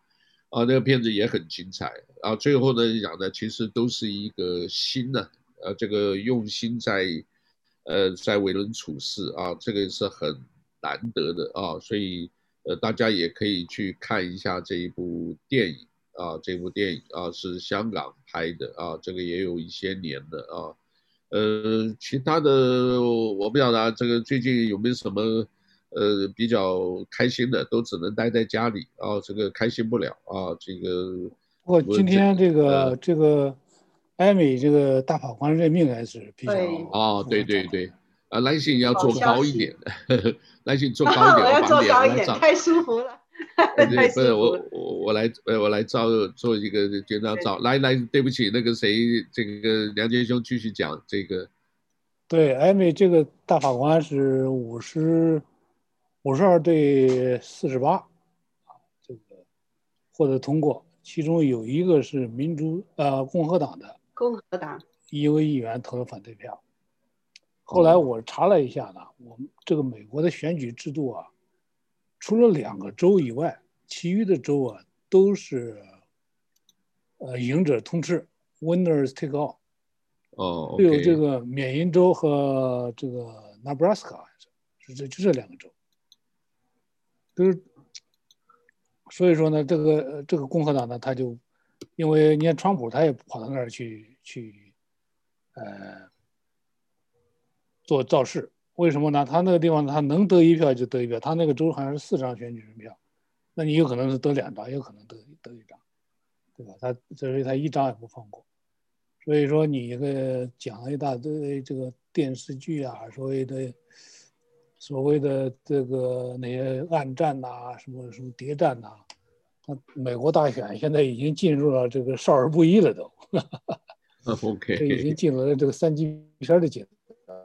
啊，那个片子也很精彩啊。最后呢讲的其实都是一个心呢，呃，这个用心在呃在为人处事啊，这个是很难得的啊，所以呃大家也可以去看一下这一部电影。啊，这部电影啊是香港拍的啊，这个也有一些年的啊。呃，其他的我不晓得，这个最近有没有什么呃比较开心的，都只能待在家里啊，这个开心不了啊。这个我今天这个、呃、这个艾美这个大法官任命还是比较啊，对对对，啊，来信要做高一点，来信做高一点，我要做高一点，太舒服了。对，不是我我我来呃我来照做一个这张照，来来对不起那个谁这个梁杰兄继续讲这个，对，艾美这个大法官是五十五十二对四十八啊，这个获得通过，其中有一个是民主呃共和党的共和党。一位议员投了反对票，后来我查了一下呢，我们这个美国的选举制度啊。除了两个州以外，其余的州啊都是，呃，赢者通吃，winners take all。哦，只有这个缅因州和这个 Nebraska 是这就这两个州，就是。所以说呢，这个这个共和党呢，他就因为你看川普他也跑到那儿去去，呃，做造势。为什么呢？他那个地方他能得一票就得一票，他那个州好像是四张选举人票，那你有可能是得两张，有可能得得一张，对吧？他所以他一张也不放过。所以说你这个讲了一大堆这个电视剧啊，所谓的所谓的这个那些暗战呐、啊，什么什么谍战呐、啊，那美国大选现在已经进入了这个少儿不宜了都。OK，这已经进入了这个三级片的阶段。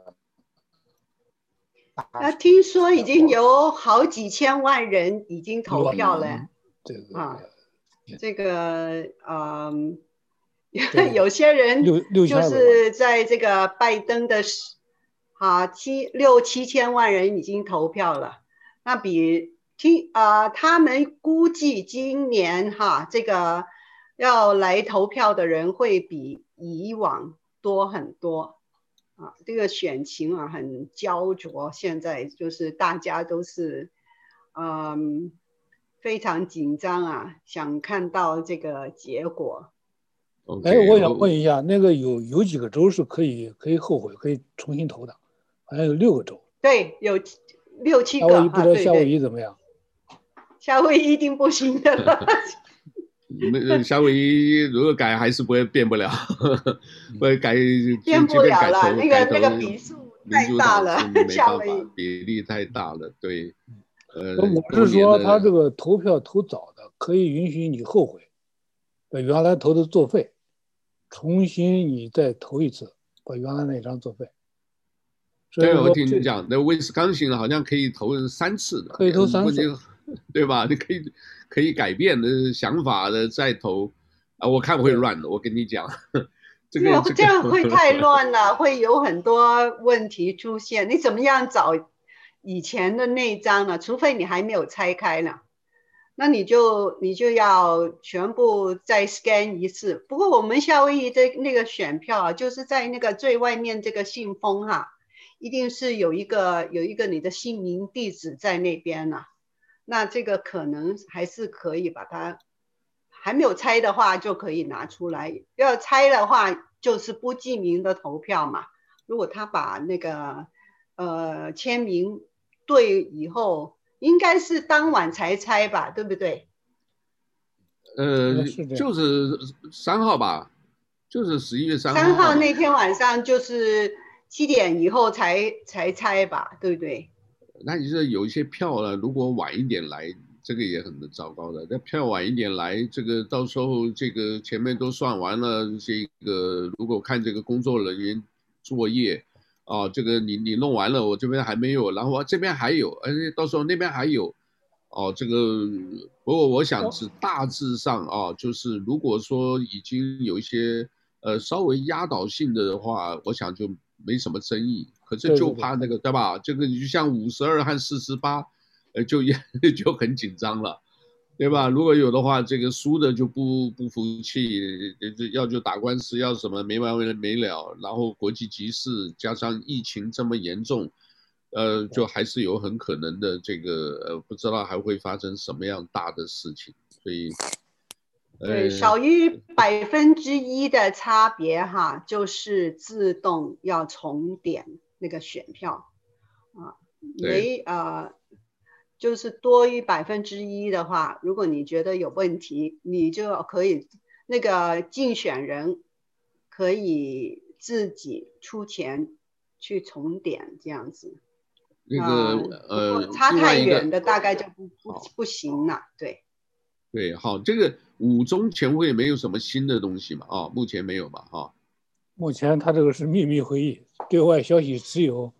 啊听说已经有好几千万人已经投票了，啊，这个嗯，有些人就是在这个拜登的，啊七六七千万人已经投票了，那比听啊他们估计今年哈这个要来投票的人会比以往多很多。啊，这个选情啊很焦灼，现在就是大家都是，嗯，非常紧张啊，想看到这个结果。哎我想问一下，那个有有几个州是可以可以后悔可以重新投的？好像有六个州。对，有六七个。夏威夷不知道夏威夷怎么样？夏威夷一定不行的。那夏威夷如果改还是不会变不了，会改变不了了。那个那个比数太大了，夏威夷比例太大了。对，呃，我是说他这个投票投早的可以允许你后悔，把原来投的作废，重新你再投一次，把原来那张作废。对，我听你讲，那威斯康星好像可以投三次的，可以投三次。对吧？你可以可以改变的想法的再投啊！我看会乱的，我跟你讲，这个这样会太乱了，会有很多问题出现。你怎么样找以前的那张呢？除非你还没有拆开呢，那你就你就要全部再 scan 一次。不过我们夏威夷的那个选票啊，就是在那个最外面这个信封哈、啊，一定是有一个有一个你的姓名地址在那边呐、啊。那这个可能还是可以把它还没有拆的话就可以拿出来，要拆的话就是不记名的投票嘛。如果他把那个呃签名对以后，应该是当晚才拆吧，对不对？呃，就是三号吧，就是十一月三号。三号那天晚上就是七点以后才才拆吧，对不对？那你说有一些票呢，如果晚一点来，这个也很糟糕的。那票晚一点来，这个到时候这个前面都算完了，这个如果看这个工作人员作业，啊，这个你你弄完了，我这边还没有，然后我这边还有，而且到时候那边还有。哦，这个不过我想是大致上啊，就是如果说已经有一些呃稍微压倒性的的话，我想就没什么争议。可是就怕那个对，吧？这个你就像五十二和四十八，呃，就也 就很紧张了，对吧？如果有的话，这个输的就不不服气，要就打官司，要什么没完没了。然后国际局势加上疫情这么严重。呃，就还是有很可能的，这个呃，不知道还会发生什么样大的事情，所以，对，少于百分之一的差别哈，就是自动要重点那个选票，啊，没呃，就是多于百分之一的话，如果你觉得有问题，你就可以那个竞选人可以自己出钱去重点这样子。那个呃，差太远的大概就不不不行了，对。对，好，这个五中全会没有什么新的东西嘛？啊，目前没有嘛？啊。目前他这个是秘密会议，对外消息只有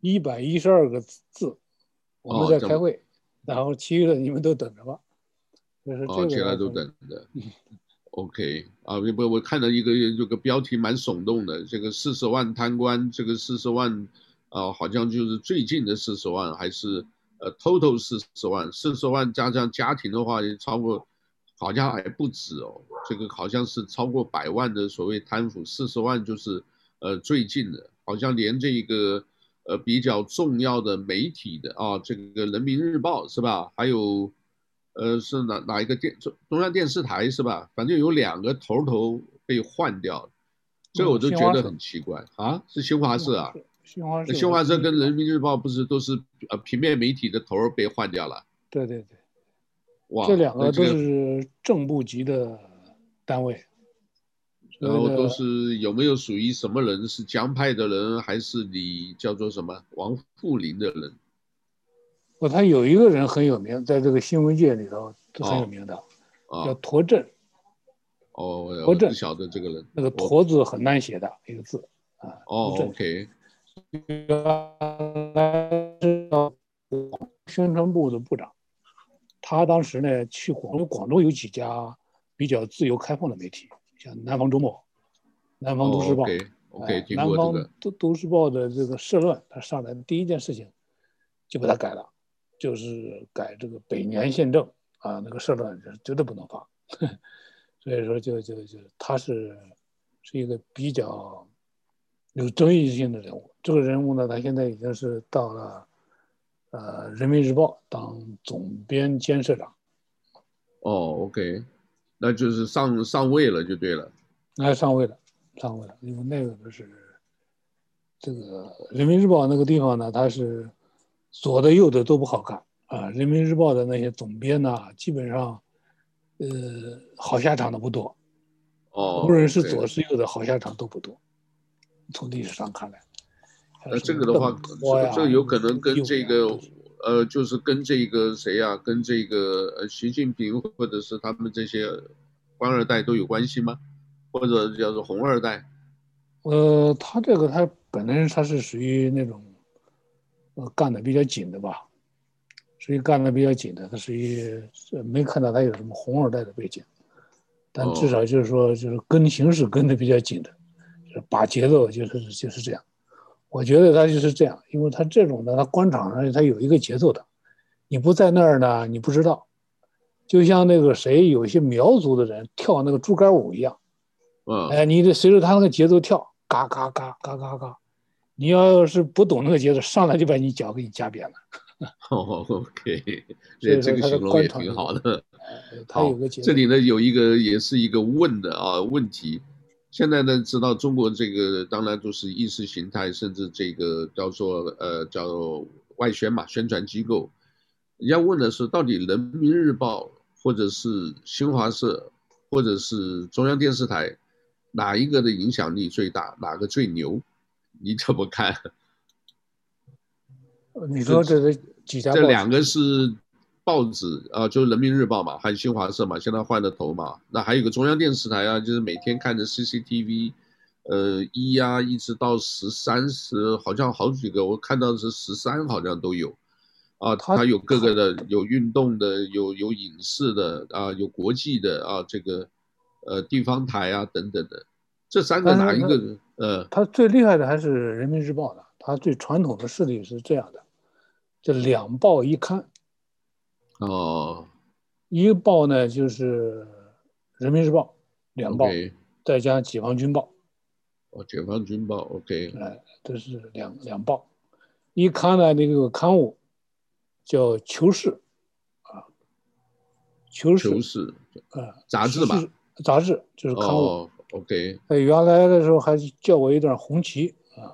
一百一十二个字，我们在开会，然后其余的你们都等着吧。哦，其他都等着。OK，啊，不，我看到一个这个标题蛮耸动的，这个四十万贪官，这个四十万。啊，好像就是最近的四十万，还是呃，total 四十万，四十万加上家庭的话，也超过，好像还不止哦。这个好像是超过百万的所谓贪腐，四十万就是呃最近的，好像连这个呃比较重要的媒体的啊，这个人民日报是吧？还有呃是哪哪一个电中中央电视台是吧？反正有两个头头被换掉了，这个我就觉得很奇怪啊，是新华社啊。新华社，新华社跟人民日报不是都是呃平面媒体的头儿被换掉了？对对对，哇，这两个都是正部级的单位，然后都是有没有属于什么人？是江派的人，还是你叫做什么王富林的人？哦，他有一个人很有名，在这个新闻界里头都很有名的，哦、叫驼镇。哦，陀震，晓得这个人。那个驼字很难写的、哦、一个字啊。哦，OK。宣传部的部长，他当时呢去广州，广州有几家比较自由开放的媒体，像南方周末、南方都市报、oh, okay, okay, 南方都都市报的这个社论，他上来的第一件事情就把它改了，就是改这个北年宪政啊，那个社论是绝对不能发，所以说就就就他是是一个比较。有争议性的人物，这个人物呢，他现在已经是到了，呃，《人民日报》当总编兼社长。哦，OK，那就是上上位了，就对了。那上位了，上位了，因为那个不是这个《人民日报》那个地方呢，它是左的右的都不好干啊，《人民日报》的那些总编呢，基本上，呃，好下场的不多。哦，无论是左是右的，好下场都不多。从历史上看来，呃，这个的话，这这有可能跟这个，呃，就是跟这个谁呀、啊，跟这个呃习近平或者是他们这些官二代都有关系吗？或者叫做红二代？呃，他这个他本来他是属于那种，呃，干的比较紧的吧，属于干的比较紧的，他属于没看到他有什么红二代的背景，但至少就是说，就是跟形势跟的比较紧的。把节奏就是就是这样，我觉得他就是这样，因为他这种的，他官场上他有一个节奏的，你不在那儿呢，你不知道，就像那个谁，有些苗族的人跳那个竹竿舞一样，嗯，哎，你得随着他那个节奏跳，嘎嘎嘎嘎嘎嘎，你要是不懂那个节奏，上来就把你脚给你夹扁了。哦，OK，这这个形容也挺好的。他有个节奏。这里呢有一个也是一个问的啊问题。现在呢知道中国这个当然都是意识形态，甚至这个叫做呃叫外宣嘛，宣传机构。人家问的是到底人民日报或者是新华社或者是中央电视台哪一个的影响力最大，哪个最牛？你怎么看？你说这是几家？这两个是报纸啊，就是人民日报嘛，还有新华社嘛，现在换了头嘛。那还有个中央电视台啊，就是每天看着 CCTV，呃一呀，一直到十三十，好像好几个，我看到的是十三，好像都有。啊，它有各个的，有运动的，有有影视的啊，有国际的啊，这个呃地方台啊等等的。这三个哪一个？呃，他最厉害的还是人民日报的，他最传统的势力是这样的，这两报一刊。哦，一报呢就是人民日报，两报，okay. 再加解放军报。哦，解放军报，OK。哎，这是两两报，一刊呢那个刊物叫《求是》啊，《求是》求是啊，杂志吧？杂志就是刊物。哦 OK，哎原来的时候还叫我一段红旗啊，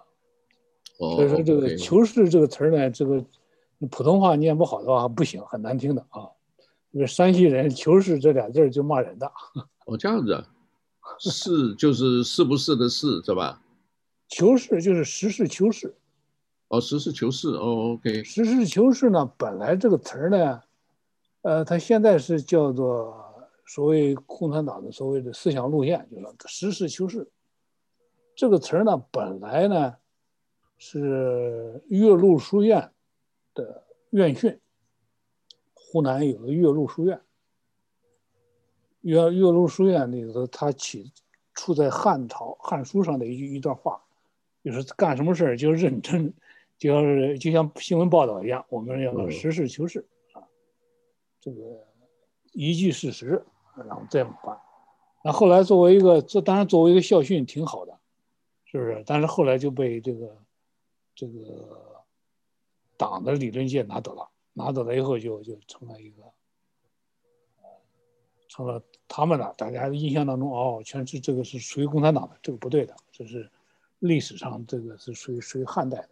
哦，所以说这个“求是”这个词儿呢，这个普通话念不好的话不行，很难听的啊。因为山西人“求是”这俩字儿就骂人的。哦，这样子，是就是是不是的“是”是吧？求是就是实事求是。哦，实事求是。哦，OK。实事求是呢，本来这个词儿呢，呃，它现在是叫做。所谓共产党的所谓的思想路线，就是实事求是。这个词儿呢，本来呢是岳麓书院的院训。湖南有个岳麓书院，岳岳麓书院里头，它起处在汉朝《汉书》上的一句一段话，就是干什么事儿就认真，就要是就像新闻报道一样，我们要实事求是啊，这个依据事实。然后这么办，那后来作为一个，这当然作为一个校训挺好的，是不是？但是后来就被这个这个党的理论界拿走了，拿走了以后就就成了一个，成了他们的大家印象当中哦，全是这个是属于共产党的，这个不对的，这是历史上这个是属于属于汉代的，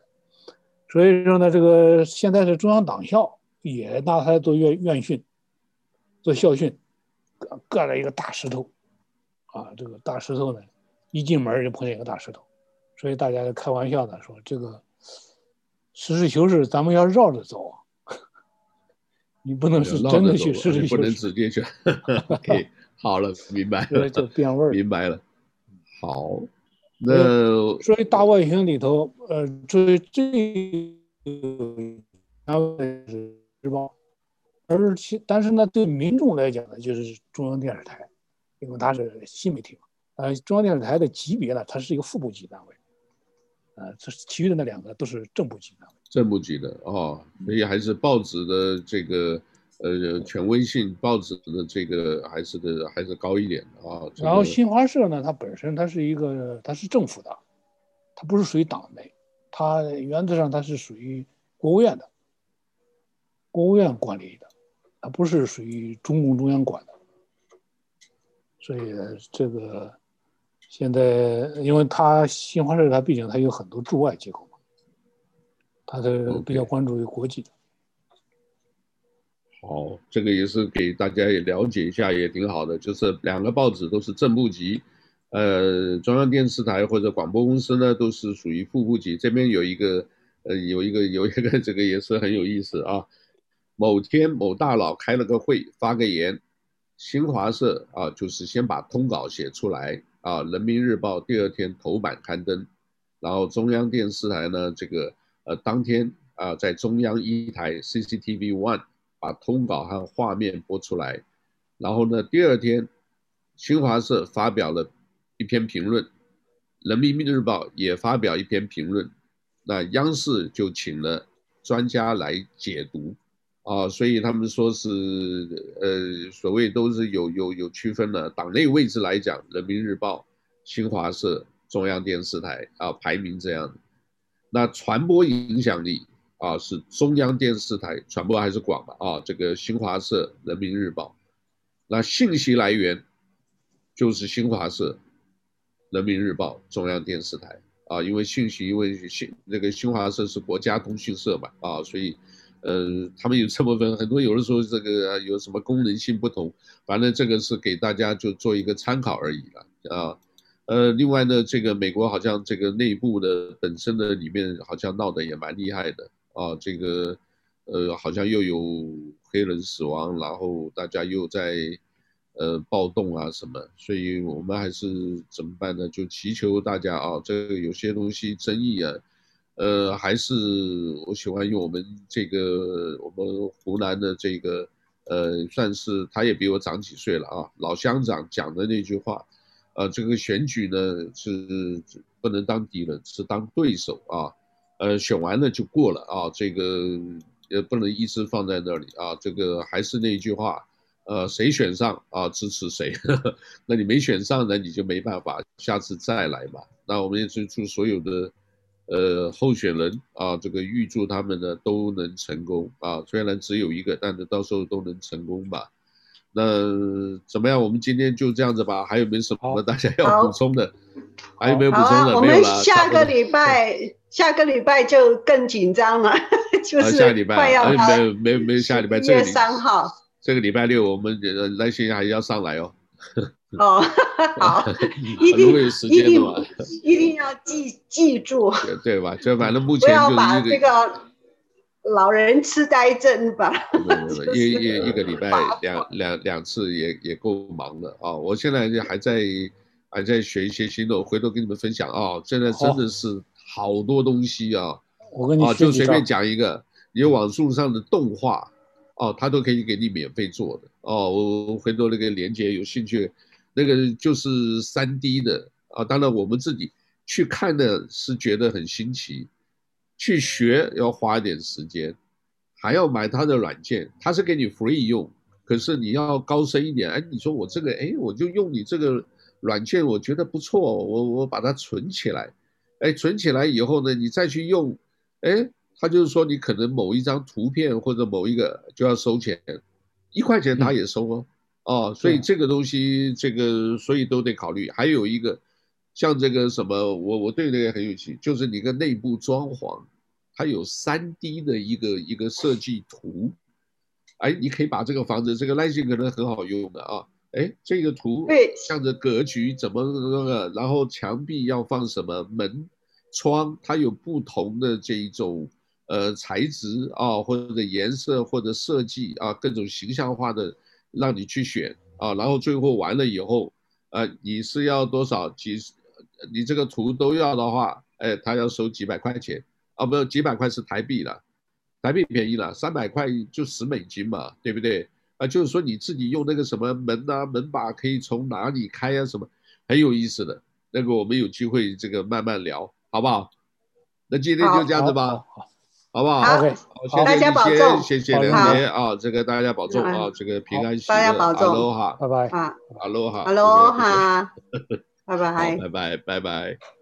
所以说呢，这个现在是中央党校也拿它做院院训，做校训。盖了一个大石头，啊，这个大石头呢，一进门就碰见一个大石头，所以大家就开玩笑的说，这个实事求是，咱们要绕着走，你不能是真的去实事求是，不能直接去。好了，明白了，就变味儿，明白了。好，那所以大外宣里头，呃，最最然后是日报。而且但是呢，对民众来讲呢，就是中央电视台，因为它是新媒体嘛。呃，中央电视台的级别呢，它是一个副部级单位。呃，这其余的那两个都是正部级单位。正部级的哦，所以还是报纸的这个呃权威性，报纸的这个还是的还是高一点啊。这个、然后新华社呢，它本身它是一个它是政府的，它不是属于党内，它原则上它是属于国务院的，国务院管理的。它不是属于中共中央管的，所以这个现在，因为它新华社它毕竟它有很多驻外机构嘛，它的比较关注于国际的。好，这个也是给大家也了解一下，也挺好的。就是两个报纸都是正部级，呃，中央电视台或者广播公司呢都是属于副部级。这边有一个，呃，有一个有一个 这个也是很有意思啊。某天某大佬开了个会，发个言，新华社啊，就是先把通稿写出来啊，人民日报第二天头版刊登，然后中央电视台呢，这个呃当天啊，在中央一台 CCTV One 把通稿和画面播出来，然后呢，第二天新华社发表了一篇评论，人民日报也发表一篇评论，那央视就请了专家来解读。啊，所以他们说是，呃，所谓都是有有有区分的。党内位置来讲，人民日报、新华社、中央电视台啊，排名这样。那传播影响力啊是中央电视台传播还是广嘛啊？这个新华社、人民日报。那信息来源就是新华社、人民日报、中央电视台啊，因为信息因为新那个新华社是国家通讯社嘛啊，所以。呃，他们有这么分，很多有的时候这个有什么功能性不同，反正这个是给大家就做一个参考而已了啊。呃，另外呢，这个美国好像这个内部的本身的里面好像闹得也蛮厉害的啊，这个呃好像又有黑人死亡，然后大家又在呃暴动啊什么，所以我们还是怎么办呢？就祈求大家啊，这个有些东西争议啊。呃，还是我喜欢用我们这个我们湖南的这个，呃，算是他也比我长几岁了啊，老乡长讲的那句话，呃，这个选举呢是不能当敌人，是当对手啊，呃，选完了就过了啊，这个也不能一直放在那里啊，这个还是那句话，呃，谁选上啊支持谁，呵呵，那你没选上呢，你就没办法，下次再来嘛。那我们也是祝所有的。呃，候选人啊，这个预祝他们呢都能成功啊，虽然只有一个，但是到时候都能成功吧。那怎么样？我们今天就这样子吧，还有没有什么大家要补充的？还有没有补充的？我们下个礼拜，下个礼拜就更紧张了，就是下礼拜快要没有没有没有下礼拜，一月三号，这个礼拜六我们来信还要上来哦。哦，好，一定一定一定要记记住，对吧？就反正目前就是一个，不要把这个老人痴呆症吧。一一一个礼拜两两两次也也够忙的啊！我现在还在还在学一些新的，我回头跟你们分享啊！现在真的是好多东西啊！我跟你啊，就随便讲一个，有网速上的动画哦，他都可以给你免费做的哦。我回头那个链接有兴趣。那个就是三 D 的啊，当然我们自己去看的是觉得很新奇，去学要花一点时间，还要买它的软件，它是给你 free 用，可是你要高深一点，哎，你说我这个，哎，我就用你这个软件，我觉得不错，我我把它存起来，哎，存起来以后呢，你再去用，哎，他就是说你可能某一张图片或者某一个就要收钱，一块钱他也收哦。嗯哦，所以这个东西，这个所以都得考虑。还有一个，像这个什么，我我对这个很有兴趣，就是你个内部装潢，它有 3D 的一个一个设计图，哎，你可以把这个房子，这个耐性可能很好用的啊，哎，这个图，像这格局怎么那个，然后墙壁要放什么门窗，它有不同的这一种呃材质啊，或者颜色或者设计啊，各种形象化的。让你去选啊，然后最后完了以后，呃，你是要多少几？你这个图都要的话，哎，他要收几百块钱啊，不，几百块是台币了，台币便宜了，三百块就十美金嘛，对不对？啊，就是说你自己用那个什么门啊，门把可以从哪里开啊，什么很有意思的，那个我们有机会这个慢慢聊，好不好？那今天就这样子吧。好？好不，好，大家保重，谢谢梁杰啊，这个大家保重啊，这个平安喜乐，大家保重，哈喽哈，拜拜，哈，哈喽哈，哈喽哈，拜。拜，拜拜，拜拜。